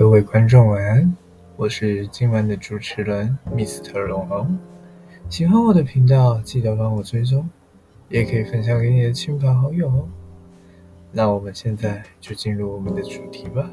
各位观众晚安，我是今晚的主持人 Mr. 龙龙。喜欢我的频道，记得帮我追踪，也可以分享给你的亲朋好友哦。那我们现在就进入我们的主题吧。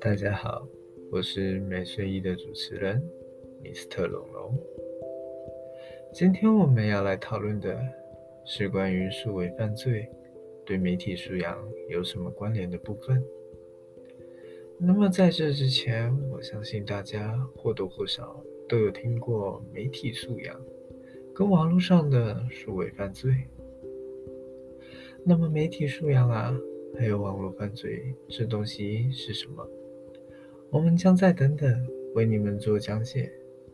大家好，我是美睡衣的主持人 Mr. 龙龙。今天我们要来讨论的是关于数位犯罪对媒体素养有什么关联的部分。那么在这之前，我相信大家或多或少都有听过媒体素养跟网络上的数位犯罪。那么媒体素养啊？还有网络犯罪这东西是什么？我们将再等等为你们做讲解，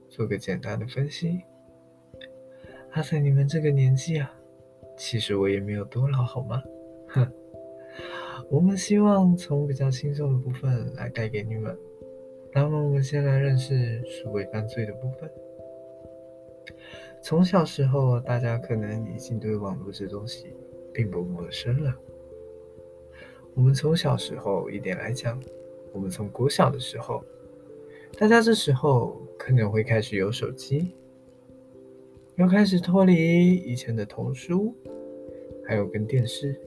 做个简单的分析。阿在你们这个年纪啊，其实我也没有多老，好吗？哼，我们希望从比较轻松的部分来带给你们。那么我们先来认识数位犯罪的部分。从小时候，大家可能已经对网络这东西并不陌生了。我们从小时候一点来讲，我们从国小的时候，大家这时候可能会开始有手机，又开始脱离以前的童书，还有跟电视，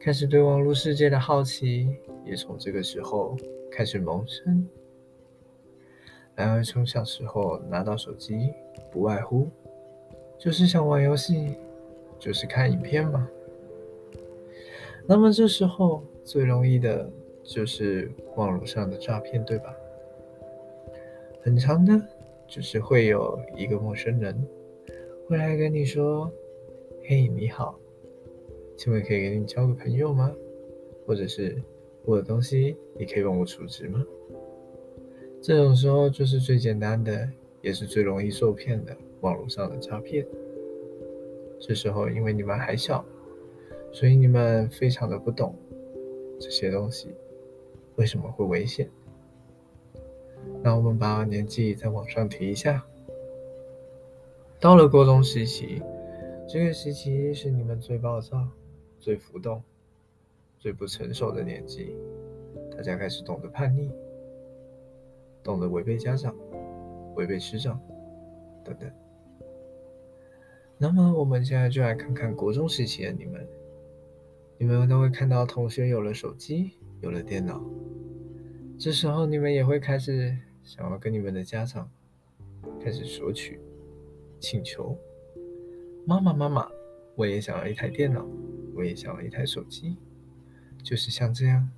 开始对网络世界的好奇也从这个时候开始萌生。然而从小时候拿到手机，不外乎就是想玩游戏，就是看影片嘛。那么这时候最容易的就是网络上的诈骗，对吧？很长的，就是会有一个陌生人会来跟你说：“嘿，你好，请问可以给你交个朋友吗？或者是我的东西你可以帮我处置吗？”这种时候就是最简单的，也是最容易受骗的网络上的诈骗。这时候因为你们还小。所以你们非常的不懂这些东西为什么会危险？那我们把年纪再往上提一下，到了高中时期，这个时期是你们最暴躁、最浮动、最不成熟的年纪，大家开始懂得叛逆，懂得违背家长、违背师长等等。那么我们现在就来看看国中时期的你们。你们都会看到同学有了手机，有了电脑，这时候你们也会开始想要跟你们的家长开始索取、请求。妈妈，妈妈，我也想要一台电脑，我也想要一台手机，就是像这样。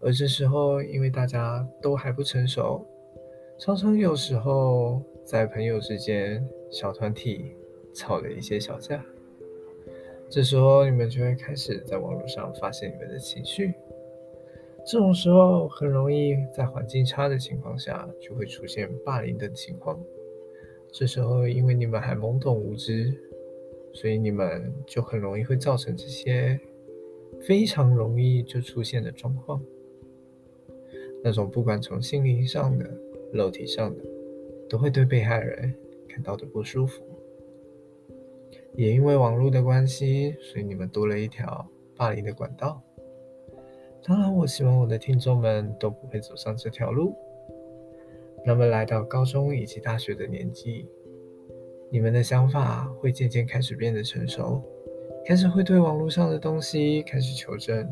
而这时候，因为大家都还不成熟，常常有时候在朋友之间小团体吵了一些小架。这时候，你们就会开始在网络上发泄你们的情绪。这种时候，很容易在环境差的情况下，就会出现霸凌等情况。这时候，因为你们还懵懂无知，所以你们就很容易会造成这些非常容易就出现的状况。那种不管从心灵上的、肉体上的，都会对被害人感到的不舒服。也因为网络的关系，所以你们多了一条霸凌的管道。当然，我希望我的听众们都不会走上这条路。那么，来到高中以及大学的年纪，你们的想法会渐渐开始变得成熟，开始会对网络上的东西开始求证。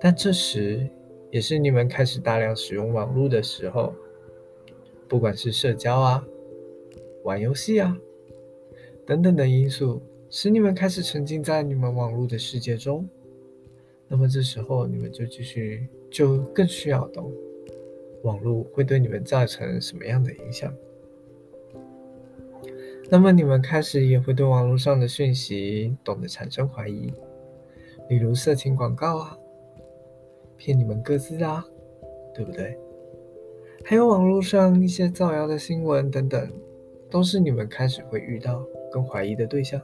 但这时，也是你们开始大量使用网络的时候，不管是社交啊，玩游戏啊。等等的因素使你们开始沉浸在你们网络的世界中，那么这时候你们就继续就更需要懂网络会对你们造成什么样的影响。那么你们开始也会对网络上的讯息懂得产生怀疑，比如色情广告啊，骗你们各自啊，对不对？还有网络上一些造谣的新闻等等，都是你们开始会遇到跟怀疑的对象。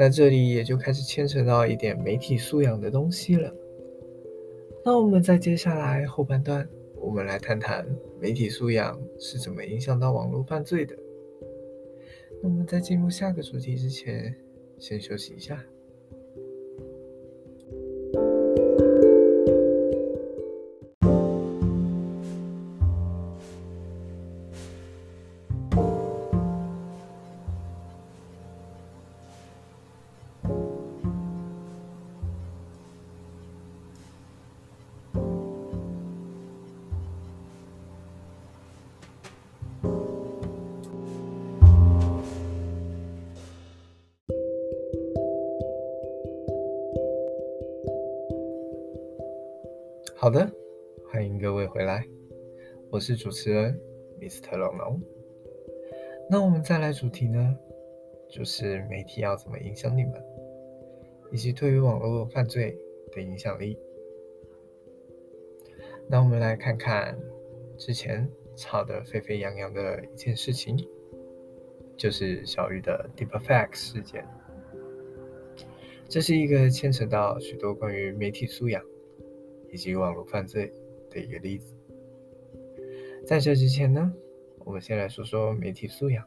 那这里也就开始牵扯到一点媒体素养的东西了。那我们在接下来后半段，我们来谈谈媒体素养是怎么影响到网络犯罪的。那么在进入下个主题之前，先休息一下。好的，欢迎各位回来，我是主持人 Mr. 龙龙。那我们再来主题呢，就是媒体要怎么影响你们，以及对于网络犯罪的影响力。那我们来看看之前吵得沸沸扬扬的一件事情，就是小玉的 Deepfake 事件。这是一个牵扯到许多关于媒体素养。以及网络犯罪的一个例子。在这之前呢，我们先来说说媒体素养。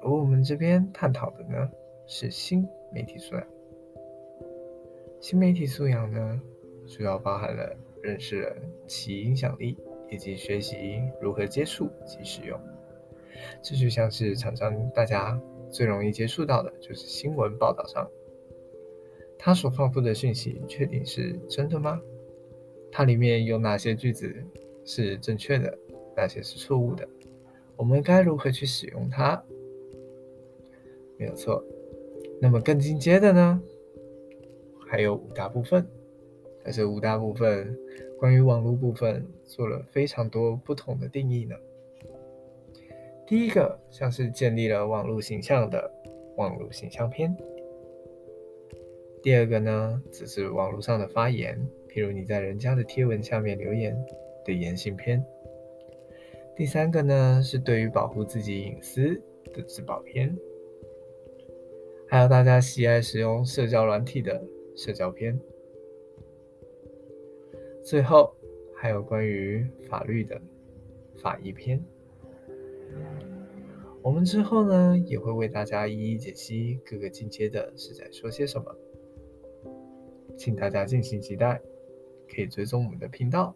而我们这边探讨的呢，是新媒体素养。新媒体素养呢，主要包含了认识人其影响力，以及学习如何接触及使用。这就像是常常大家最容易接触到的，就是新闻报道上。他所放布的讯息确定是真的吗？它里面有哪些句子是正确的，哪些是错误的？我们该如何去使用它？没有错。那么更进阶的呢？还有五大部分，而这五大部分关于网络部分做了非常多不同的定义呢。第一个像是建立了网络形象的网络形象篇。第二个呢，只是网络上的发言，譬如你在人家的贴文下面留言的言行篇。第三个呢，是对于保护自己隐私的自保篇。还有大家喜爱使用社交软体的社交篇。最后还有关于法律的法医篇。我们之后呢，也会为大家一一解析各个进阶的是在说些什么。请大家敬请期待，可以追踪我们的频道。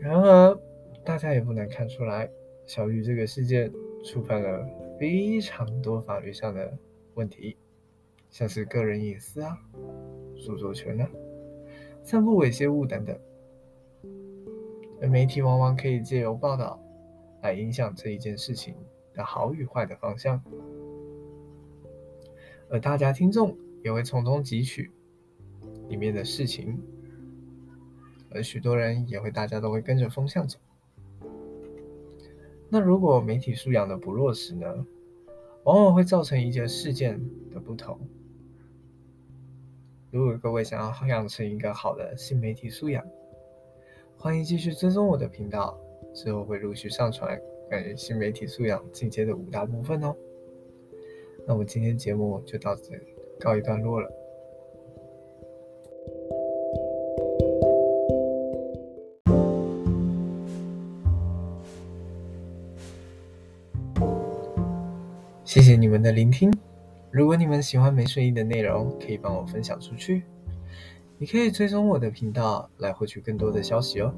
然而，大家也不难看出来，小玉这个事件触犯了非常多法律上的问题，像是个人隐私啊、著作权啊、散布猥亵物等等。而媒体往往可以借由报道来影响这一件事情的好与坏的方向，而大家听众。也会从中汲取里面的事情，而许多人也会，大家都会跟着风向走。那如果媒体素养的不落实呢？往往会造成一件事件的不同。如果各位想要养成一个好的新媒体素养，欢迎继续追踪我的频道，之后会陆续上传关于新媒体素养进阶的五大部分哦。那我们今天节目就到这里。告一段落了。谢谢你们的聆听。如果你们喜欢没睡意的内容，可以帮我分享出去。你可以追踪我的频道来获取更多的消息哦。